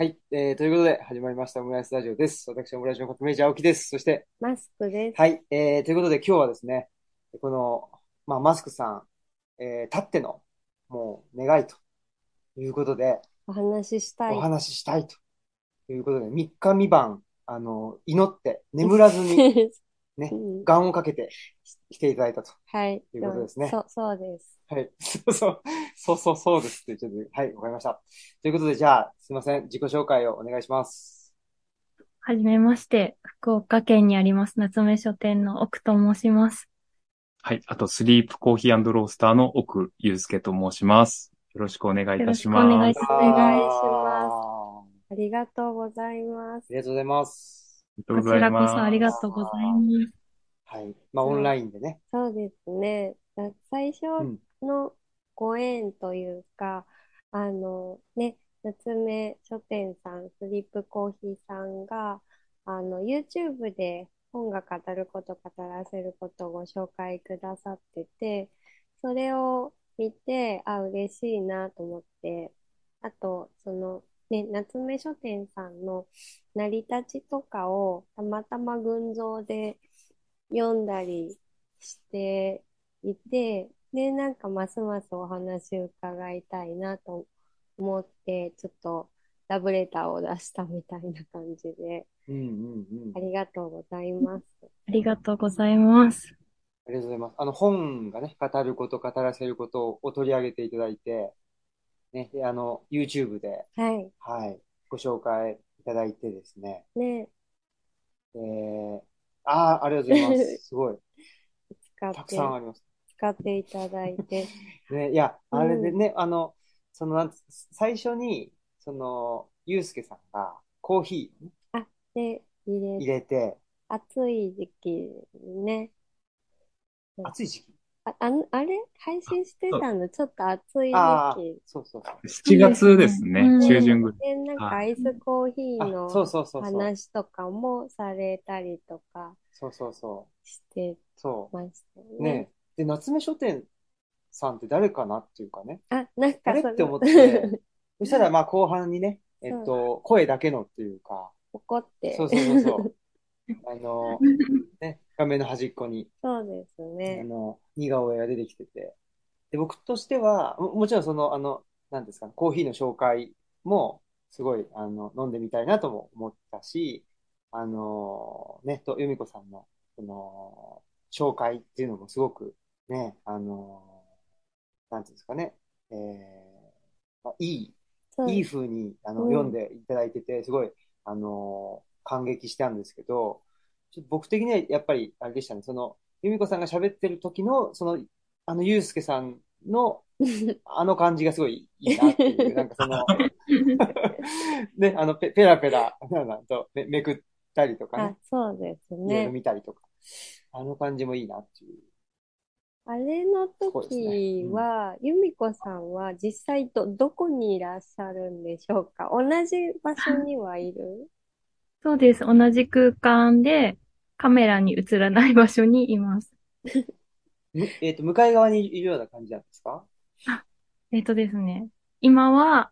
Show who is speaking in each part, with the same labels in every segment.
Speaker 1: はい、えー、ということで始まりましたオムライスラジオです。私はオムライスの革命児青木です。そして、
Speaker 2: マスクです。
Speaker 1: はい、えー、ということで今日はですね、この、まあ、マスクさん、えー、たっての、もう、願いということで、
Speaker 2: お話ししたい。
Speaker 1: お話ししたいということで、3日3晩、あの、祈って、眠らずに、ね、願をかけて来ていただいたと。
Speaker 2: はい。
Speaker 1: いうことですね。
Speaker 2: そう、そうです。
Speaker 1: はい。そうそう、そうそうそうですってちゃって、はい、わかりました。ということで、じゃあ、すいません。自己紹介をお願いします。
Speaker 3: はじめまして、福岡県にあります夏目書店の奥と申します。
Speaker 4: はい。あと、スリープコーヒーロースターの奥祐介と申します。よろしくお願いいたします。
Speaker 3: よろしく。お願いします。
Speaker 2: ありがとうございます。あ
Speaker 1: りがとうございます。
Speaker 3: こちらこそありがとうございます。
Speaker 1: はい。まあ、オンラインでね。
Speaker 2: そうですね。最初のご縁というか、あのね、夏目書店さん、スリップコーヒーさんが、あの、YouTube で本が語ること、語らせることをご紹介くださってて、それを見て、あ、嬉しいなと思って、あと、その、ね、夏目書店さんの成り立ちとかをたまたま群像で読んだりしていて、で、なんかますますお話を伺いたいなと思って、ちょっとラブレターを出したみたいな感じで、
Speaker 1: うんうんうん、
Speaker 2: ありがとうございます。
Speaker 3: ありがとうございます。
Speaker 1: ありがとうございます。あの本がね、語ること、語らせることを取り上げていただいて、ね、であの、YouTube で、
Speaker 2: はい。
Speaker 1: はい。ご紹介いただいてですね。
Speaker 2: ね。
Speaker 1: えー、ああ、ありがとうございます。すごい。たくさんあります。
Speaker 2: 使っていただいて。
Speaker 1: ね、いや、あれでね、うん、あの、そのなん最初に、その、ゆうすけさんがコーヒー、ね、
Speaker 2: あ、で、入れ
Speaker 1: 入れて、
Speaker 2: 暑い時期ね。
Speaker 1: 暑い時期？
Speaker 2: あああれ？配信してたの？ちょっと暑い時期。
Speaker 1: そうそうそう。
Speaker 4: 7月ですね、中旬ぐらい。
Speaker 2: で、なんかアイスコーヒーの話とかもされたりとか。
Speaker 1: そうそうそ
Speaker 2: う。してました
Speaker 1: ね。ねで、夏目書店さんって誰かなっていうかね。
Speaker 2: あ、なんか
Speaker 1: それって思って、そしたらまあ後半にね、えっと、声だけのっていうか。
Speaker 2: 怒って。
Speaker 1: そうそうそうそう。あの、ね、画面の端っこに。
Speaker 2: そうですね。
Speaker 1: あの、似顔絵が出てきてて。で、僕としては、ももちろんその、あの、なんですか、コーヒーの紹介も、すごい、あの、飲んでみたいなとも思ったし、あの、ね、と、由美子さんの、その、紹介っていうのもすごく、ね、あの、なんていうんですかね、えー、まあ、いい、いい風に、あの、うん、読んでいただいてて、すごい、あの、感激したんですけど、ちょっと僕的にはやっぱり、あれでしたね、その、由美子さんが喋ってる時の、その、あの、ゆうすけさんの、あの感じがすごいいいなっていう、なんかその ね、あのペ、ペラペラ、なんとめめくったりとかね。
Speaker 2: そうですね。
Speaker 1: 見たりとか。あの感じもいいなっていう。
Speaker 2: あれの時は、由美子さんは実際ど、どこにいらっしゃるんでしょうか？同じ場所にはいる？
Speaker 3: そうです。同じ空間でカメラに映らない場所にいます。
Speaker 1: えっと、向かい側にいるような感じなんですか？
Speaker 3: あ、えっ、ー、とですね。今は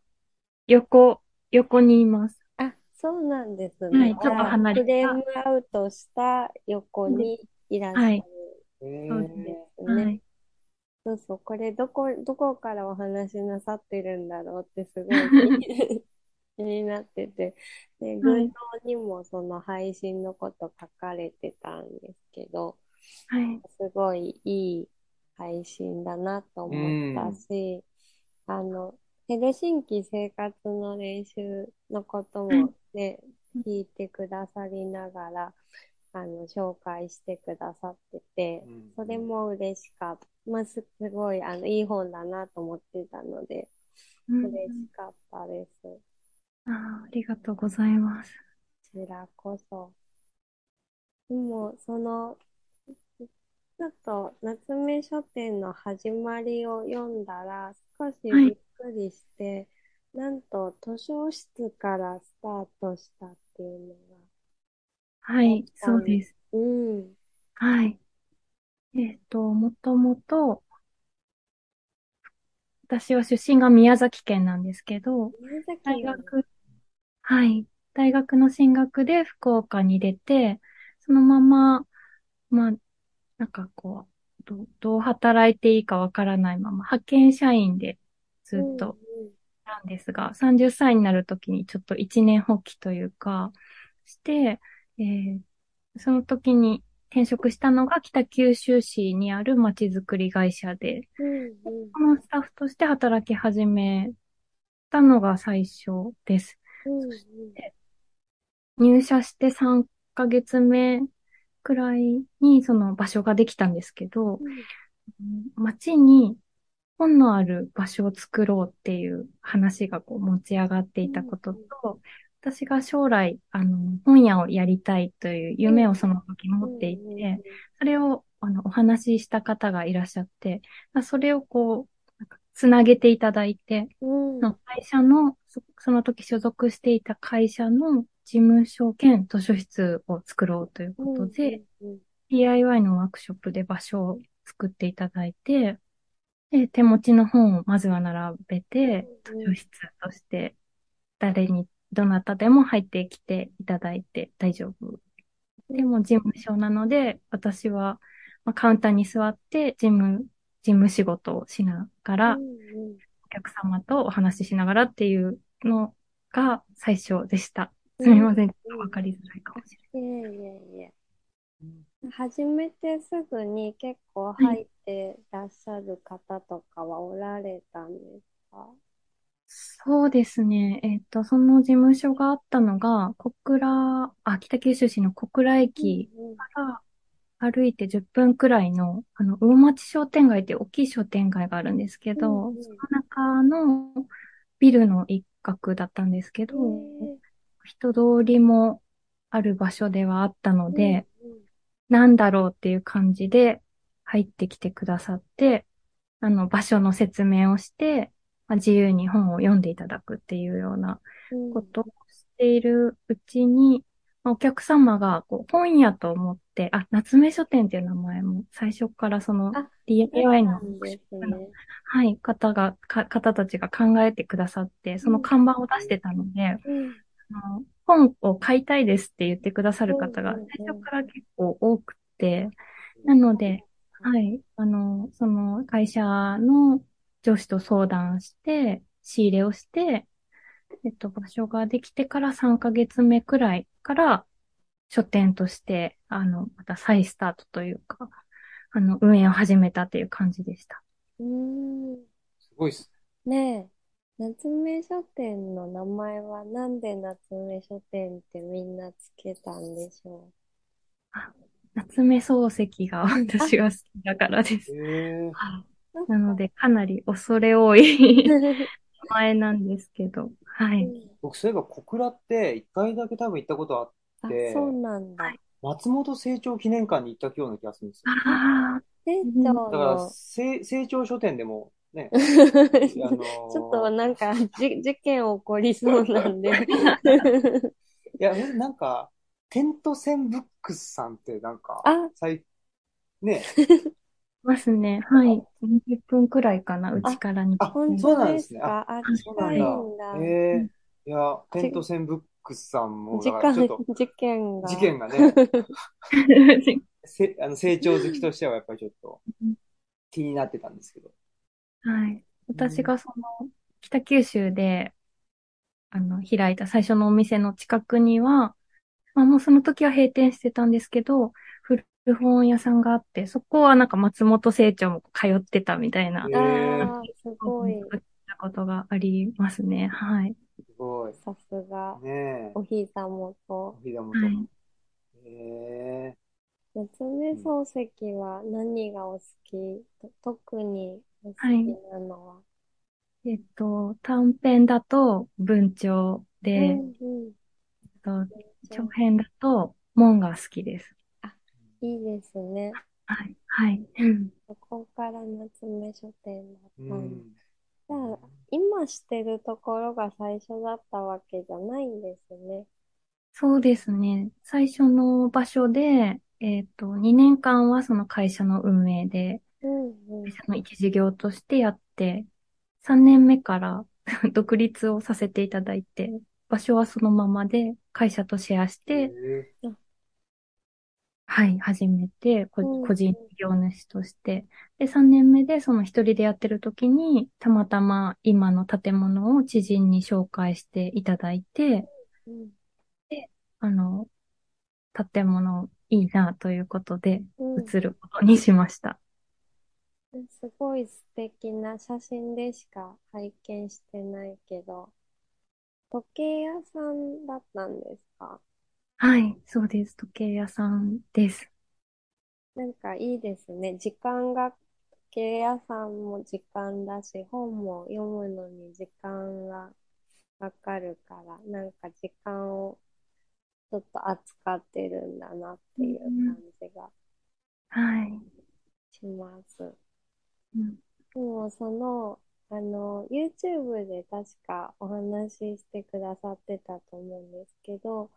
Speaker 3: 横、横にいます。
Speaker 2: あ、そうなんですね。
Speaker 3: はい、ちょっと離れ
Speaker 2: て。フレームアウトした横にいらっしゃる。はい。
Speaker 1: そう
Speaker 2: ですね。はいそうそう、これどこ、どこからお話しなさってるんだろうってすごい気 になってて、で、群像にもその配信のこと書かれてたんですけど、
Speaker 3: はい、
Speaker 2: すごいいい配信だなと思ったし、うん、あの、ヘルシンキ生活の練習のこともね、うん、聞いてくださりながら、あの、紹介してくださってて、うん、それも嬉しかった。まあ、すごい、あの、いい本だなと思ってたので、嬉しかったです。
Speaker 3: あありがとうございます。
Speaker 2: こちらこそ。でも、その、ちょっと夏目書店の始まりを読んだら少しびっくりして、はい、なんと図書室からスタートしたっていうのが。
Speaker 3: はい、そうです。
Speaker 2: うん。
Speaker 3: はい。えっ、ー、と、もともと、私は出身が宮崎県なんですけど、
Speaker 2: 大
Speaker 3: 学はい。大学の進学で福岡に出て、そのまま、まあ、なんかこう、どどう働いていいかわからないまま、派遣社員でずっとなんですが、30歳になるときにちょっと一年発起というか、して、えー、その時に転職したのが北九州市にある街づくり会社で、うんうん、このスタッフとして働き始めたのが最初です。うんうん、そして入社して3ヶ月目くらいにその場所ができたんですけど、うん、街に本のある場所を作ろうっていう話がこう持ち上がっていたことと、私が将来、あの、本屋をやりたいという夢をその時持っていて、それを、あの、お話しした方がいらっしゃって、それをこう、つなげていただいて、うん、会社のそ、その時所属していた会社の事務所兼図書室を作ろうということで、DIY のワークショップで場所を作っていただいて、で、手持ちの本をまずは並べて、図書室として誰にどなたでも入ってきていただいて大丈夫。でも事務所なので、私は、まあ、カウンターに座って事務、事務仕事をしながら、うんうん、お客様とお話ししながらっていうのが最初でした。すみません。わ、かりづらいかもしれない。いえいえいえ。
Speaker 2: 初めてすぐに結構入ってらっしゃる方とかはおられたんですか、
Speaker 3: そうですね。えっと、その事務所があったのが、小倉、あ、北九州市の小倉駅から歩いて10分くらいの、あの、魚町商店街って大きい商店街があるんですけど、その中のビルの一角だったんですけど、人通りもある場所ではあったので、なんだろうっていう感じで入ってきてくださって、あの、場所の説明をして、まあ、自由に本を読んでいただくっていうようなことをしているうちに、まあ、お客様がこう本屋と思って、あ、夏目書店っていう名前も最初からその DIY の、ね、はい、方が、方たちが考えてくださって、その看板を出してたので、うん。あの本を買いたいですって言ってくださる方が最初から結構多くて、なので、はい、あの、その会社の上司と相談して、仕入れをして、えっと、場所ができてから3ヶ月目くらいから書店として、あの、また再スタートというか、あの、運営を始めたっていう感じでした。
Speaker 2: うん。
Speaker 1: すごいっす
Speaker 2: ね。ねえ。夏目書店の名前はなんで夏目書店ってみんなつけたんでしょう？
Speaker 3: あ、夏目漱石が私が好きだからです。
Speaker 1: へ
Speaker 3: なので、かなり恐れ多い 名前なんですけど、はい。
Speaker 1: 僕、そういえば小倉って一回だけ多分行ったことあって、
Speaker 2: そうなんだ。
Speaker 1: 松本清張記念館に行ったような気がするんですよ。
Speaker 2: ああ、
Speaker 1: だから、清張書店でもね。あ
Speaker 2: のー、ちょっとなんかじ、事件起こりそうなんで。
Speaker 1: いや、なんか、テントセンブックスさんってなんか、
Speaker 2: あ
Speaker 1: ね、
Speaker 3: ますね。はい。20分くらいかな、うちからに。
Speaker 1: あ、そうなんですね。
Speaker 2: あ、近いんだ。
Speaker 1: ええいや、テントセンブックスさんも、
Speaker 2: 時間、事件が。
Speaker 1: 事件がね、せあの成長好きとしてはやっぱりちょっと気になってたんですけど。
Speaker 3: はい。私がその、北九州で、あの、開いた最初のお店の近くには、まあもうその時は閉店してたんですけど、古本屋さんがあって、そこはなんか松本清張も通ってたみたいな、
Speaker 2: ああ、すごい。
Speaker 3: た ことがありますね。はい。
Speaker 1: すごい。
Speaker 2: さすが。
Speaker 1: ね
Speaker 2: お膝元。
Speaker 1: お膝元。はい、へえ。
Speaker 2: 夏目漱石は何がお好き、特にお好きなのは、は
Speaker 3: い、えっと、短編だと文鳥で、うんうん、えっと、長編だと門が好きです。
Speaker 2: いいですね。
Speaker 3: はい。はい。
Speaker 2: そこから夏目書店だったんじゃあ、今してるところが最初だったわけじゃないんですね。
Speaker 3: そうですね。最初の場所で、えっ、ー、と、2年間はその会社の運営で、
Speaker 2: うんうん、
Speaker 3: 会社の一事業としてやって、3年目から 独立をさせていただいて、場所はそのままで、会社とシェアして、はい、始めて、個人事業主として。で、3年目でその一人でやってる時に、たまたま今の建物を知人に紹介していただいて、うん、で、あの、建物いいなということで、移ることにしました。
Speaker 2: うん、すごい素敵な写真でしか拝見してないけど、時計屋さんだったんですか？
Speaker 3: はい、そうです。時計屋さんです。
Speaker 2: なんかいいですね。時間が、時計屋さんも時間だし、本も読むのに時間がかかるから、なんか時間をちょっと扱ってるんだなっていう感じが、
Speaker 3: はい。
Speaker 2: します。うん、でもその、あの、YouTube で確かお話ししてくださってたと思うんですけど、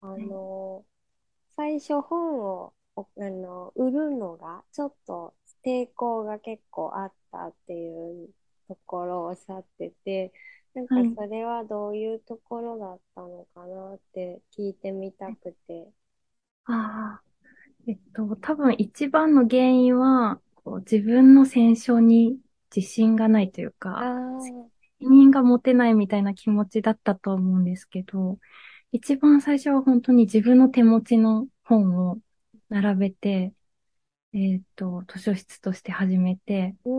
Speaker 2: あの、最初本を、あの、売るのがちょっと抵抗が結構あったっていうところをおっしゃってて、なんかそれはどういうところだったのかなって聞いてみたくて。
Speaker 3: ああ、えっと、多分一番の原因は、こう自分の戦勝に自信がないというか、責任が持てないみたいな気持ちだったと思うんですけど、一番最初は本当に自分の手持ちの本を並べて、えっ、と、図書室として始めて、う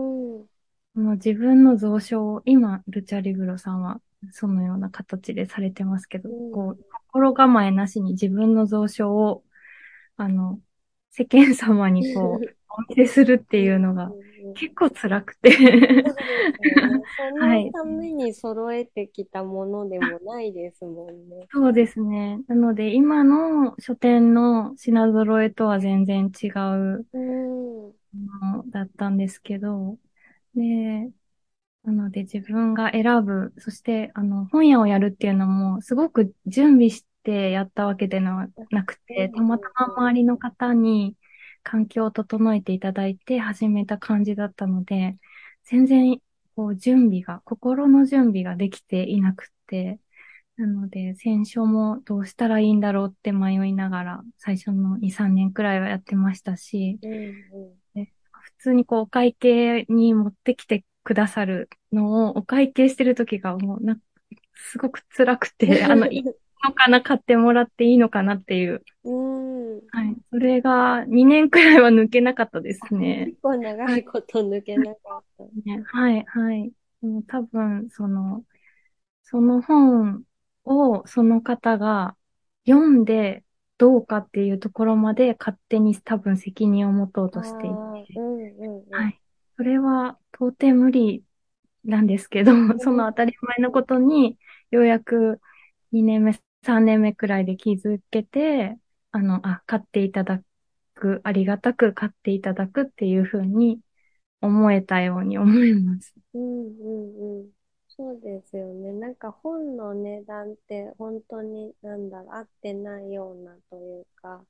Speaker 3: ん、の自分の蔵書を、今、ルチャリブロさんはそのような形でされてますけど、うん、こう、心構えなしに自分の蔵書を、あの、世間様にこう、お見せするっていうのが結構辛くて。
Speaker 2: そのために揃えてきたものでもないですもんね。
Speaker 3: そうですね。なので今の書店の品揃えとは全然違うものだったんですけど、で、なので自分が選ぶ、そしてあの本屋をやるっていうのもすごく準備してやったわけではなくて、たまたま周りの方に環境を整えていただいて始めた感じだったので、全然こう準備が、心の準備ができていなくて、なので、選書もどうしたらいいんだろうって迷いながら、最初の2、3年くらいはやってましたし、うんうん、普通にこう、お会計に持ってきてくださるのを、お会計してる時がもうな、すごく辛くて、あの、のかな、買ってもらっていいのかなっていう。うんはい。それが2年くらいは抜けなかったですね。
Speaker 2: 結構長いこと抜けなかった。
Speaker 3: ね、はい、はい。多分、その、その本をその方が読んでどうかっていうところまで勝手に多分責任を持とうとしていて。うんうんうん、はい。それは到底無理なんですけど、その当たり前のことにようやく2年目、3年目くらいで気づけて、あの、あ、買っていただく、ありがたく買っていただくっていうふうに思えたように思います。
Speaker 2: うんうんうん。そうですよね。なんか本の値段って本当になんだろう、合ってないようなというか、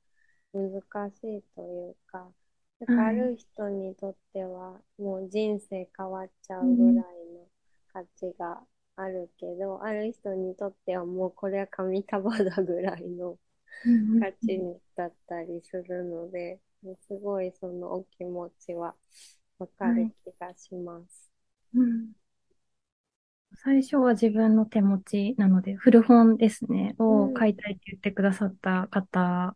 Speaker 2: 難しいというか、なんかある人にとってはもう人生変わっちゃうぐらいの価値があるけど、うん、ある人にとってはもうこれは紙束だぐらいの価値だったりするので、すごいそのお気持ちはわかる気がします。うん、
Speaker 3: 最初は自分の手持ちなので、古本ですね、を買いたいって言ってくださった方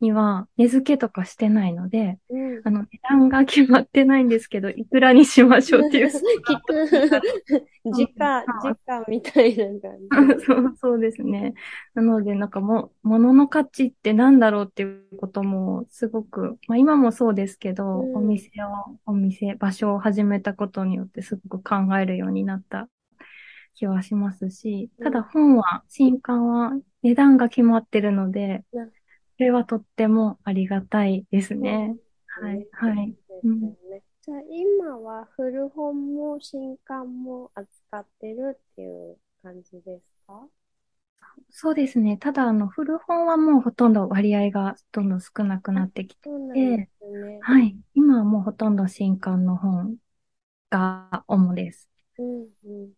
Speaker 3: には、値付けとかしてないので、うん、あの、値段が決まってないんですけど、いくらにしましょうっていう。聞く。
Speaker 2: 時価、時価みたいな
Speaker 3: 感じ。そう、そうですね。なので、なんかも、物の価値って何だろうっていうことも、すごく、まあ今もそうですけど、うん、お店を、お店、場所を始めたことによってすごく考えるようになった気はしますし、ただ本は、新刊は値段が決まってるので、うんそれはとってもありがたいですね。はい、はい。
Speaker 2: じゃあ今は古本も新刊も扱ってるっていう感じですか？
Speaker 3: そうですね。ただ、あの、古本はもうほとんど割合がどんどん少なくなってきて、ね、はい。今はもうほとんど新刊の本が主です。うん
Speaker 2: うん。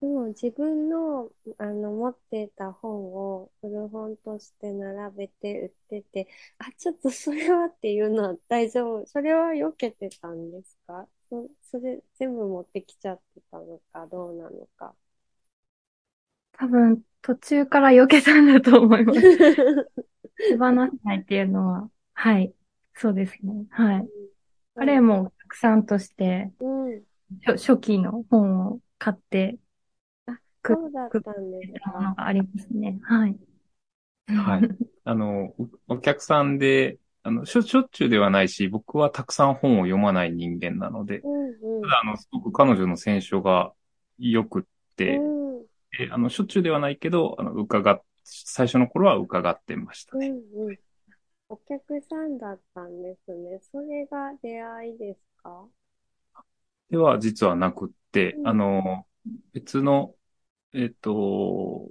Speaker 2: でも自分の、あの、持ってた本を古本として並べて売ってて、あ、ちょっとそれはっていうのは大丈夫。それは避けてたんですか？そそれ全部持ってきちゃってたのか、どうなのか。
Speaker 3: 多分、途中から避けたんだと思います。手放せないっていうのは、はい。そうですね。はい。あれもお客さんとして、うん、初期の本を買って
Speaker 2: そうだったんですか。
Speaker 3: ものがありますね。はい。
Speaker 4: はい。あの、お客さんで、あの、しょ、しょっちゅうではないし、僕はたくさん本を読まない人間なので、うんうん、ただ、あの、すごく彼女の選書が良くって、うん、えあの、しょっちゅうではないけど、あの、伺っ、最初の頃は伺ってましたね。うんうん、
Speaker 2: お客さんだったんですね。それが出会いですか
Speaker 4: では、実はなくって、うん、あの、別のえっと、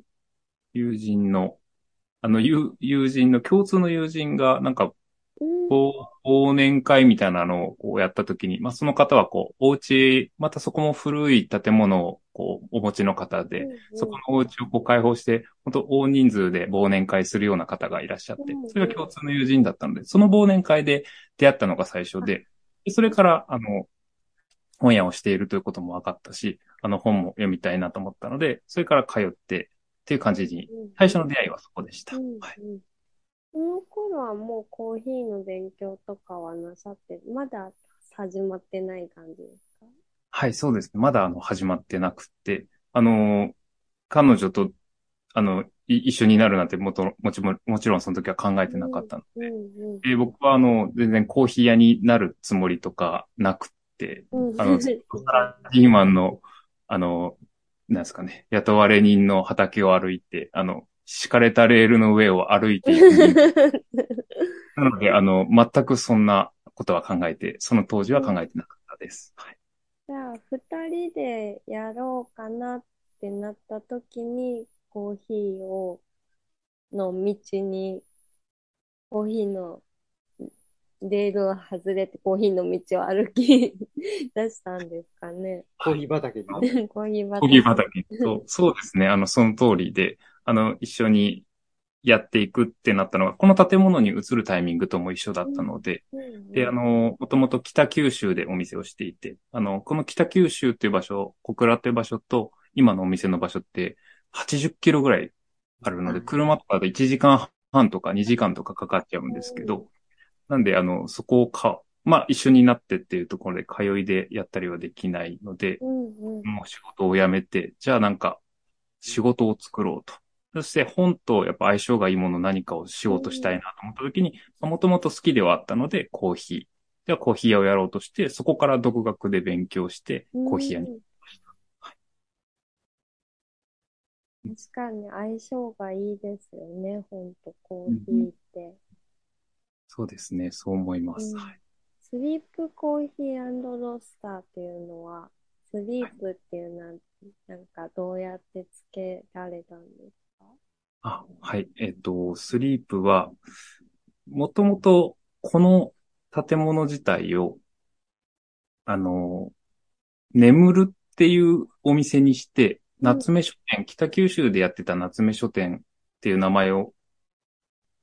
Speaker 4: 友人の、あの、友、友人の、共通の友人が、なんか、忘年会みたいなのをこうやったときに、まあ、その方はこう、お家、またそこも古い建物をこう、お持ちの方で、うんうん、そこのお家をこう開放して、本当大人数で忘年会するような方がいらっしゃって、それが共通の友人だったので、その忘年会で出会ったのが最初で、それから、あの、本屋をしているということも分かったし、あの本も読みたいなと思ったので、それから通ってっていう感じに、最初の出会いはそこでした。はい。
Speaker 2: その頃はもうコーヒーの勉強とかはなさって、まだ始まってない感じですか？
Speaker 4: はい、そうですね。まだあの始まってなくて、あの、彼女と、あの、一緒になるなんてもともちももちろんその時は考えてなかったので、うんうん、僕はあの、全然コーヒー屋になるつもりとかなくて、うん、あの、サラリーマンのあの、なんですかね、雇われ人の畑を歩いて、あの、敷かれたレールの上を歩いていく。なので、あの、全くそんなことは考えて、その当時は考えてなかったです。はい、
Speaker 2: じゃあ、二人でやろうかなってなった時に、コーヒーを、の道に、コーヒーのレールを外れてコーヒーの道を歩き 出したんですかね。
Speaker 1: コーヒー畑に。
Speaker 2: コーヒー畑。
Speaker 4: コーヒー畑。そう、そうですね。あの、その通りで、あの、一緒にやっていくってなったのが、この建物に移るタイミングとも一緒だったので、うんうん、で、あの、もともと北九州でお店をしていて、あの、この北九州っていう場所、小倉っていう場所と、今のお店の場所って80キロぐらいあるので、車とかで1時間半とか2時間とかかかっちゃうんですけど、なんで、あの、そこをか、まあ、一緒になってっていうところで通いでやったりはできないので、うんうん、もう仕事を辞めて、じゃあなんか、仕事を作ろうと。そして本とやっぱ相性がいいもの何かをしようとしたいなと思った時に、もともと好きではあったので、コーヒー。ではコーヒー屋をやろうとして、そこから独学で勉強して、コーヒー屋に行きました。はい、
Speaker 2: 確かに相性がいいですよね、本とコーヒーって。
Speaker 4: そうですね。そう思います。うん、
Speaker 2: スリープコーヒーロースターっていうのは、スリープっていうのは、なんかどうやってつけられたんですか？
Speaker 4: あ、はい。えっ、と、スリープは、もともとこの建物自体を、あの、眠るっていうお店にして、夏目書店、うん、北九州でやってた夏目書店っていう名前を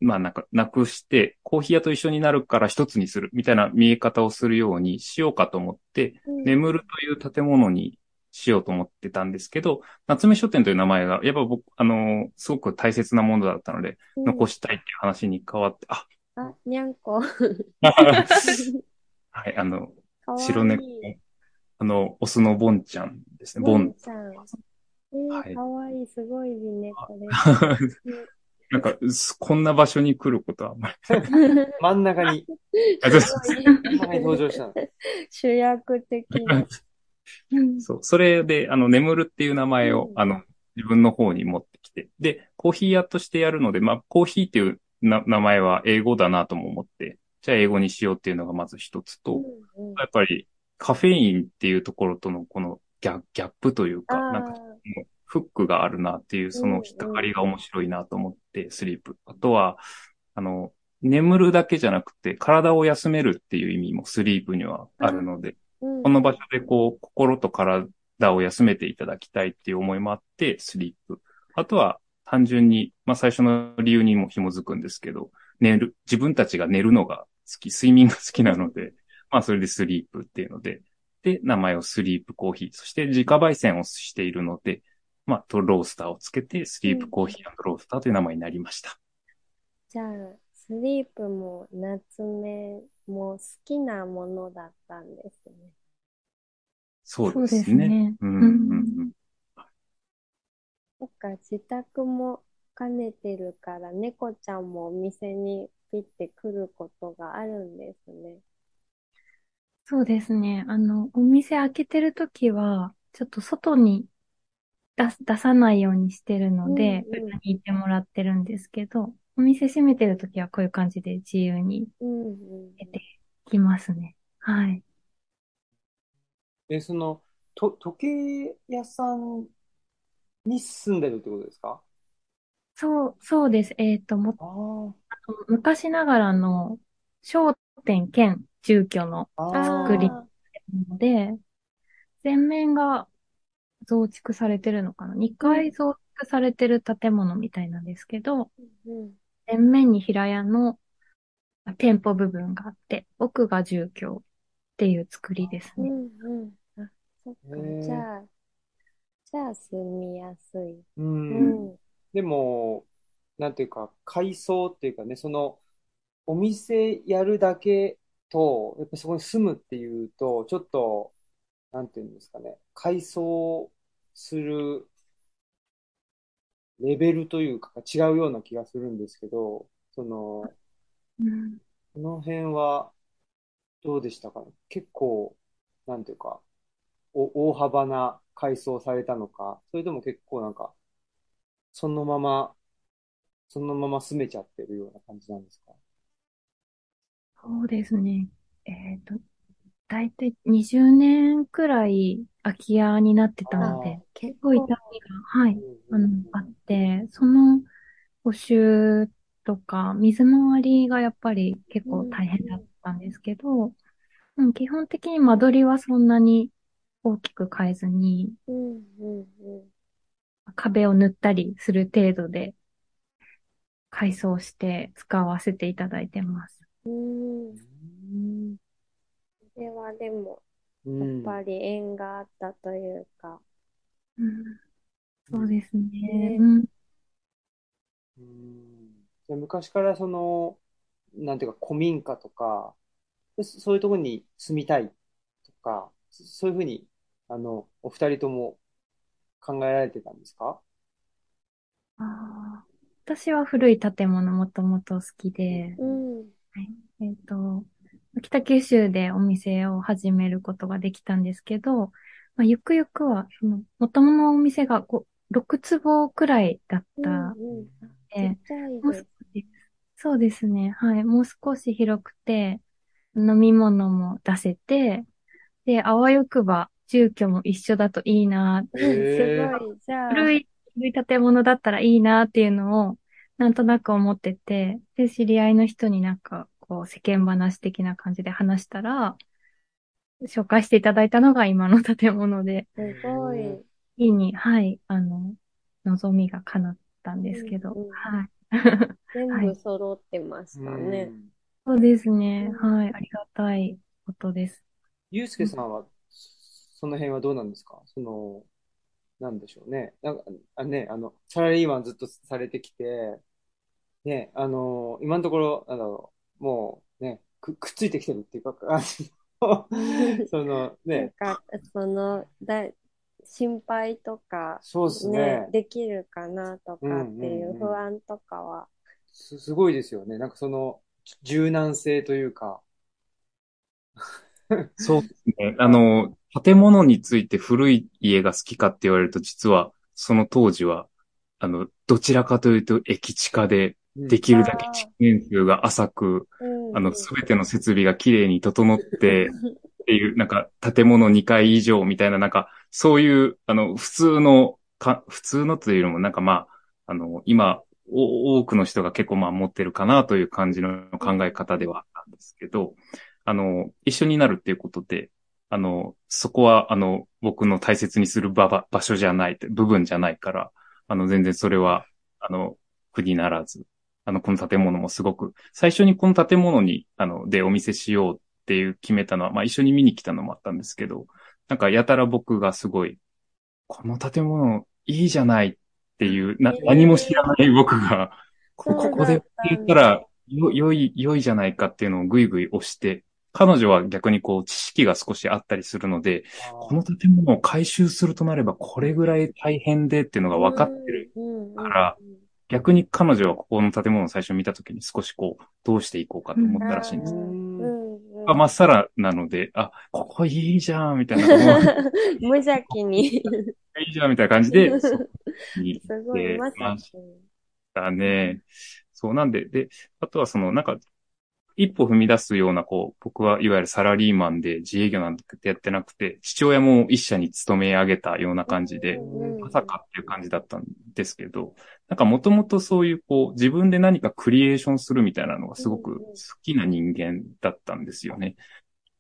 Speaker 4: まあなんか、なくして、コーヒー屋と一緒になるから一つにするみたいな見え方をするようにしようかと思って、うん、眠るという建物にしようと思ってたんですけど、夏目書店という名前が、やっぱ僕、あの、すごく大切なものだったので、うん、残したいっていう話に変わって、あ、
Speaker 2: あ、にゃんこ。
Speaker 4: はい、あの、白猫、あの、オスのボンちゃんですね、ボン。ボンちゃん。え
Speaker 2: ー、はい、かわいい、すごいね、こ れ。
Speaker 4: なんか、こんな場所に来ることはあんまり。
Speaker 1: 真ん中に。真ん中に登場したの。
Speaker 2: 主役的な。
Speaker 4: そう。それで、あの、眠るっていう名前を、うん、あの、自分の方に持ってきて。で、コーヒー屋としてやるので、まあ、コーヒーっていう名前は英語だなとも思って、じゃあ英語にしようっていうのがまず一つと、うんうん、やっぱりカフェインっていうところとのこのギャギャップというか、なんか、フックがあるなっていう、その引っかかりが面白いなと思って、スリープ。あとは、あの、眠るだけじゃなくて、体を休めるっていう意味もスリープにはあるので、この場所でこう、心と体体を休めていただきたいっていう思いもあって、スリープ。あとは、単純に、まあ最初の理由にも紐づくんですけど、寝る、自分たちが寝るのが好き、睡眠が好きなので、まあそれでスリープっていうので、で、名前をスリープコーヒー、そして自家焙煎をしているので、まあ、とロースターをつけて、スリープコーヒーロースターという名前になりました。
Speaker 2: じゃあ、スリープも夏目も好きなものだったんですね。
Speaker 4: そうですね。うんうん、
Speaker 2: そっか、自宅も兼ねてるから、猫ちゃんもお店にピッて来ることがあるんですね。
Speaker 3: そうですね。あの、お店開けてるときは、ちょっと外に出出さないようにしてるので、うんうん、にいてもらってるんですけど、お店閉めてるときはこういう感じで自由に出てきますね。はい。
Speaker 1: え、その、と、時計屋さんに住んでるってことですか？
Speaker 3: そう、そうです。えっ、ー、と、も、昔ながらの商店兼住居の作りなので、全面が増築されてるのかな ?2 回増築されてる建物みたいなんですけど、前面に平屋の店舗部分があって、奥が住居っていう作りですね。うんうん。あ、
Speaker 2: そっか。じゃあ、じゃあ住みやすい。
Speaker 1: うん。うん、でも、なんていうか、改装っていうかね、その、お店やるだけと、やっぱそこに住むっていうと、ちょっと、なんていうんですかね、改装するレベルというか違うような気がするんですけど、その、うん、この辺はどうでしたか？結構、なんていうか、お大幅な改装されたのか、それとも結構なんか、そのまま、そのまま住めちゃってるような感じなんですか？
Speaker 3: そうですね。えっ、ー、と、だいたい20年くらい空き家になってたので、結構痛みが、はい、あの、あって、その補修とか、水回りがやっぱり結構大変だったんですけど、うん、基本的に間取りはそんなに大きく変えずに、壁を塗ったりする程度で改装して使わせていただいてます。うん
Speaker 2: れはでも、やっぱり縁があったというか。
Speaker 3: うん、そうですね。うん。
Speaker 1: うん。昔からその、なんていうか古民家とか、そういうところに住みたいとか、そういうふうに、あの、お二人とも考えられてたんですか？
Speaker 3: あ私は古い建物もともと好きで、うん、はい、えっ、ー、と、北九州でお店を始めることができたんですけど、まあ、ゆくゆくは、その、元々お店が6坪くらいだったので、もう少し、そうですね、はい、もう少し広くて、飲み物も出せて、で、あわよくば、住居も一緒だといいな、
Speaker 2: すごい、じゃあ。
Speaker 3: 古い、古い建物だったらいいなっていうのを、なんとなく思ってて、で、知り合いの人になんか、こう、世間話的な感じで話したら、紹介していただいたのが今の建物で。
Speaker 2: すごい。
Speaker 3: いいに、はい、あの、望みが叶ったんですけど、うんうん、はい。
Speaker 2: 全部揃ってましたね。
Speaker 3: そうですね。はい。ありがたいことです。
Speaker 1: ゆうすけさんは、その辺はどうなんですか？その、なんでしょうね。なんか、あね、あの、サラリーマンずっとされてきて、ね、あの、今のところ、なんだろう、もうね、くくっついてきてるっていうか、そのね。
Speaker 2: なんか、その、だ心配とか、
Speaker 1: そうですね
Speaker 2: できるかなとかっていう不安とかは。
Speaker 1: すすごいですよね。なんかその、柔軟性というか。
Speaker 4: そうですね。あの、建物について古い家が好きかって言われると、実は、その当時は、あの、どちらかというと駅地下で、できるだけ地面数が浅く、あの、すべての設備がきれいに整って、っていう、なんか、建物2階以上みたいな、なんか、そういう、あの、普通の、か、普通のというのも、なんかまあ、あの、今、多くの人が結構まあ持ってるかなという感じの考え方ではあったんですけど、あの、一緒になるっていうことで、あの、そこは、あの、僕の大切にする場場場所じゃない、部分じゃないから、あの、全然それは、あの、苦にならず、あの、この建物もすごく、最初にこの建物に、あの、でお見せしようっていう決めたのは、まあ一緒に見に来たのもあったんですけど、なんかやたら僕がすごい、この建物いいじゃないっていう、な、何も知らない僕が、ここで言ったら、よ、良い、良いじゃないかっていうのをぐいぐい押して、彼女は逆にこう知識が少しあったりするので、この建物を回収するとなればこれぐらい大変でっていうのが分かってるから、逆に彼女はここの建物を最初見たときに少しこう、どうしていこうかと思ったらしいんです。あ、まっさらなので、あ、ここいいじゃん、みたいな。
Speaker 2: 無邪気に。い
Speaker 4: いじゃん、みたいな感じで、すごい、ましたね。そうなんで、で、あとはその、なんか、一歩踏み出すような、こう、僕はいわゆるサラリーマンで自営業なんてやってなくて、父親も一社に勤め上げたような感じで、まさかっていう感じだったんですけど、なんかもともとそういう、こう、自分で何かクリエーションするみたいなのがすごく好きな人間だったんですよね。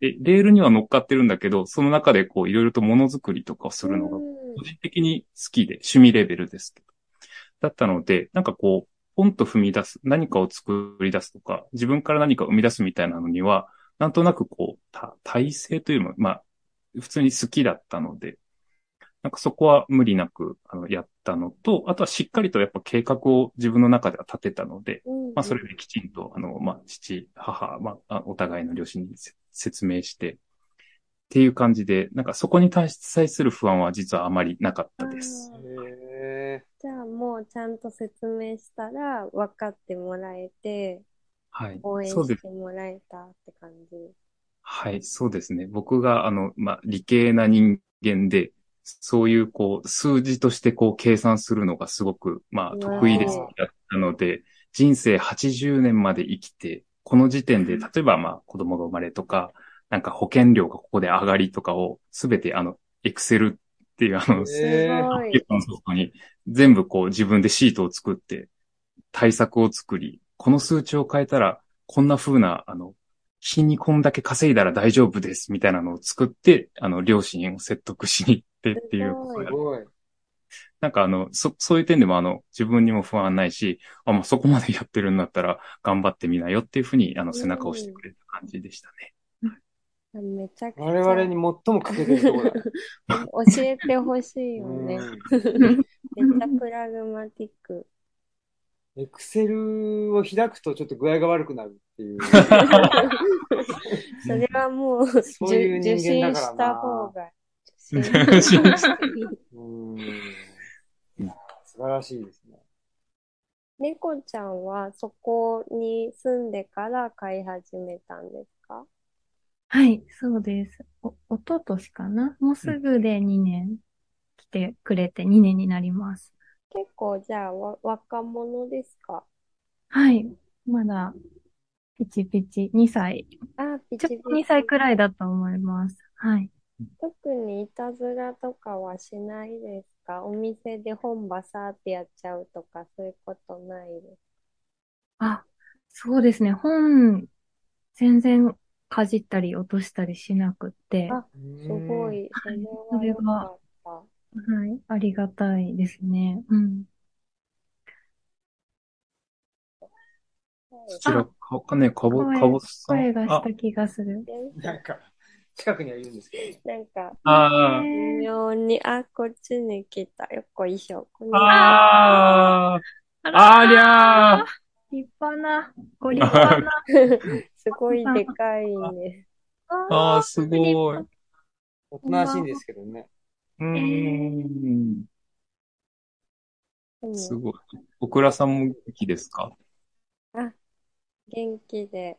Speaker 4: で、レールには乗っかってるんだけど、その中でこう、いろいろとものづくりとかをするのが、個人的に好きで、趣味レベルですけど。だったので、なんかこう、ポンと踏み出す、何かを作り出すとか、自分から何か生み出すみたいなのには、なんとなくこう、体制というのも、まあ、普通に好きだったので、なんかそこは無理なくあのやったのと、あとはしっかりとやっぱ計画を自分の中では立てたので、うんうん、まあそれできちんと、あの、まあ父、母、まあお互いの両親に説明して、っていう感じで、なんかそこに対する不安は実はあまりなかったです。
Speaker 2: じゃあもうちゃんと説明したら分かってもらえて、
Speaker 4: はい。
Speaker 2: 応援してもらえたって感じ。
Speaker 4: はい、そうですね。僕が、あの、まあ、理系な人間で、そういう、こう、数字としてこう、計算するのがすごく、まあ、得意です。やったので、人生80年まで生きて、この時点で、例えば、まあ、子供が生まれとか、なんか保険料がここで上がりとかを、すべて、あの、エクセルっていうあの、
Speaker 2: えー、
Speaker 4: ソフトに全部こう自分でシートを作って対策を作り、この数値を変えたらこんな風な、あの、日にこんだけ稼いだら大丈夫ですみたいなのを作って、あの、両親を説得しに行ってっていう。
Speaker 1: すごい。
Speaker 4: なんかあの、そ、そういう点でもあの、自分にも不安ないし、あ、もうそこまでやってるんだったら頑張ってみなよっていうふうに、あの、背中を押してくれた感じでしたね。
Speaker 2: めちゃくちゃ。
Speaker 1: 我々に最も欠けてるところだ。
Speaker 2: 教えてほしいよね。めっちゃプラグマティック。
Speaker 1: エクセルを開くとちょっと具合が悪くなるっていう。
Speaker 2: それはもう、そういう人間だからな。受信した方が。受信
Speaker 1: うん素晴らしいですね。
Speaker 2: 猫ちゃんはそこに住んでから飼い始めたんですか
Speaker 3: はい、そうです。お、おととしかな？もうすぐで2年来てくれて2年になります。
Speaker 2: 結構じゃあわ若者ですか？
Speaker 3: はい、まだピチピチ2歳。
Speaker 2: あ、ピチピチ。
Speaker 3: 2歳くらいだと思います。はい。
Speaker 2: 特にいたずらとかはしないですか？お店で本バサーってやっちゃうとかそういうことないです
Speaker 3: あ、そうですね。本、全然かじったり落としたりしなくて。
Speaker 2: あ、すごい。それは
Speaker 3: はい、ありがたいですね。うん。
Speaker 4: そちら、か、かね、かぼ、かぼさ
Speaker 3: ん。声がした気がする。
Speaker 1: なんか、近くにはいるんですけ
Speaker 2: ど。なんか、
Speaker 4: ああ。
Speaker 2: 微妙に、あ、こっちに来た。よっこいしょ。
Speaker 4: ああ。ありゃー。
Speaker 3: 立派な、ご立派な。
Speaker 2: すごいでかいね。
Speaker 4: ああ、すごい。
Speaker 1: おとなしいんですけどね。
Speaker 4: うん。すごい。小倉さんも元気ですか？
Speaker 2: あ、元気で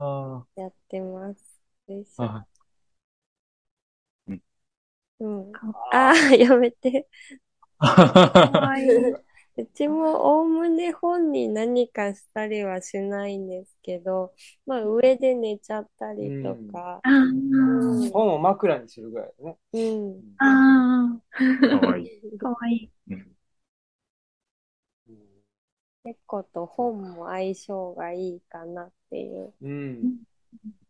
Speaker 4: あ
Speaker 2: やってます。
Speaker 4: あ
Speaker 2: うん。うん。ああ、やめて。
Speaker 3: かわいい。
Speaker 2: うちもおおむね本に何かしたりはしないんですけど、まあ上で寝ちゃったりとか。
Speaker 3: うんうん、
Speaker 1: 本を枕にするぐらいね。
Speaker 2: うん。
Speaker 3: あ
Speaker 4: あ。かわいい。
Speaker 3: かわいい。
Speaker 2: 猫と本も相性がいいかなっていう。
Speaker 1: うん。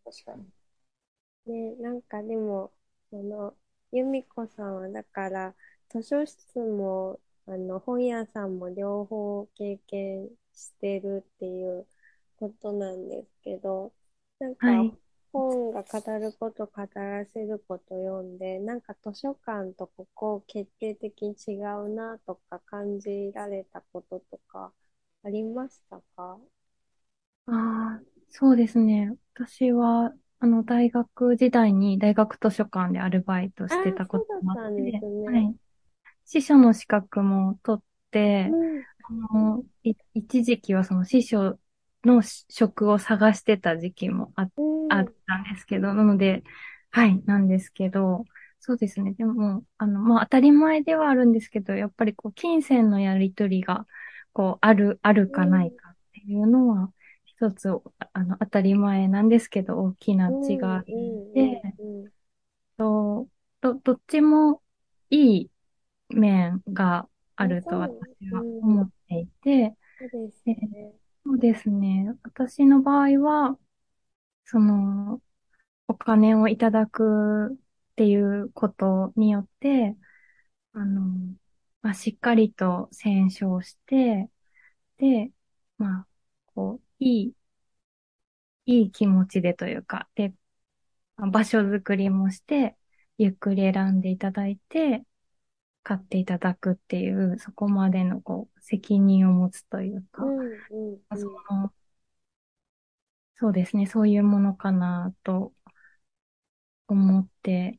Speaker 1: 確かに。
Speaker 2: ね、なんかでも、その、由美子さんはだから、図書室も、あの、本屋さんも両方経験してるっていうことなんですけど、なんか、本が語ること、語らせること読んで、なんか図書館とここ決定的に違うなとか感じられたこととかありましたか？
Speaker 3: ああ、そうですね。私は、あの、大学時代に大学図書館でアルバイトしてたこともあって、ね、はい。司書の資格も取って、うん、あの、一時期はその司書の職を探してた時期もあ,、あったんですけど、なので、はい、なんですけど、そうですね。でも、あの、まあ、当たり前ではあるんですけど、やっぱりこう、金銭のやりとりが、こう、ある、あるかないかっていうのは、一つ、あの、当たり前なんですけど、大きな違いで、と、ど、どっちもいい面があると私は思っていて、
Speaker 2: そうですね。
Speaker 3: そうですね。私の場合は、その、お金をいただくっていうことによって、あの、まあ、しっかりと選書して、で、まあ、こう、いい、いい気持ちでというか、で、場所づくりもして、ゆっくり選んでいただいて、買っていただくっていう、そこまでのこう、責任を持つというか、うんうんうん、その、そうですね、そういうものかなと思って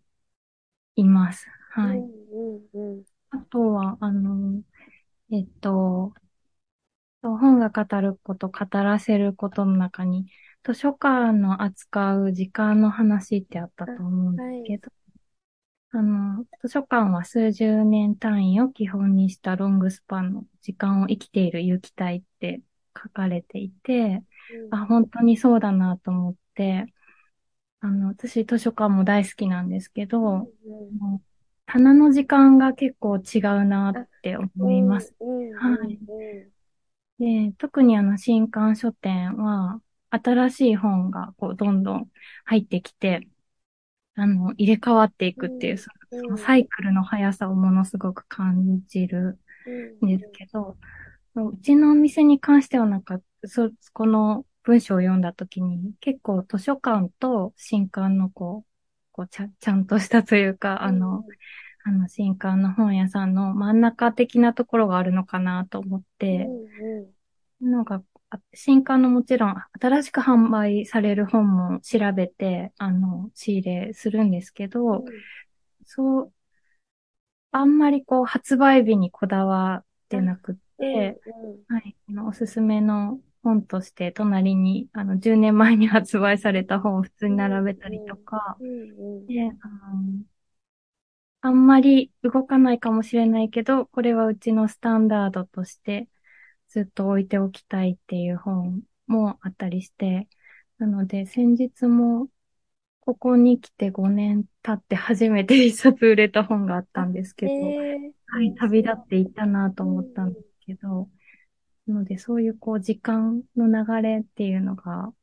Speaker 3: います。はい。うんうんうん、あとは、あの、えっと、本が語ること、語らせることの中に、図書館の扱う時間の話ってあったと思うんですけど、あの、図書館は数十年単位を基本にしたロングスパンの時間を生きている有機体って書かれていて、うん、あ、本当にそうだなと思って、あの、私図書館も大好きなんですけど、うん、棚の時間が結構違うなって思います。はい。で、特にあの、新刊書店は、新しい本がこう、どんどん入ってきて、あの、入れ替わっていくっていう、そのサイクルの速さをものすごく感じるん。ですけど、うちのお店に関してはなんか、そ、この文章を読んだときに、結構図書館と新刊のこう、こうちゃ、ちゃんとしたというか、あの、あの、新刊の本屋さんの真ん中的なところがあるのかなと思って、なんか、新刊のもちろん、新しく販売される本も調べて、あの、仕入れするんですけど、うん、そう、あんまりこう、発売日にこだわってなくて、うん、はい、あの、おすすめの本として、隣に、あの、10年前に発売された本を普通に並べたりとか、で、あの、あんまり動かないかもしれないけど、これはうちのスタンダードとして、ずっと置いておきたいっていう本もあったりして、なので先日もここに来て5年経って初めて一冊売れた本があったんですけど、えー、はい、旅立っていったなと思ったんですけど、なのでそういうこう時間の流れっていうのが、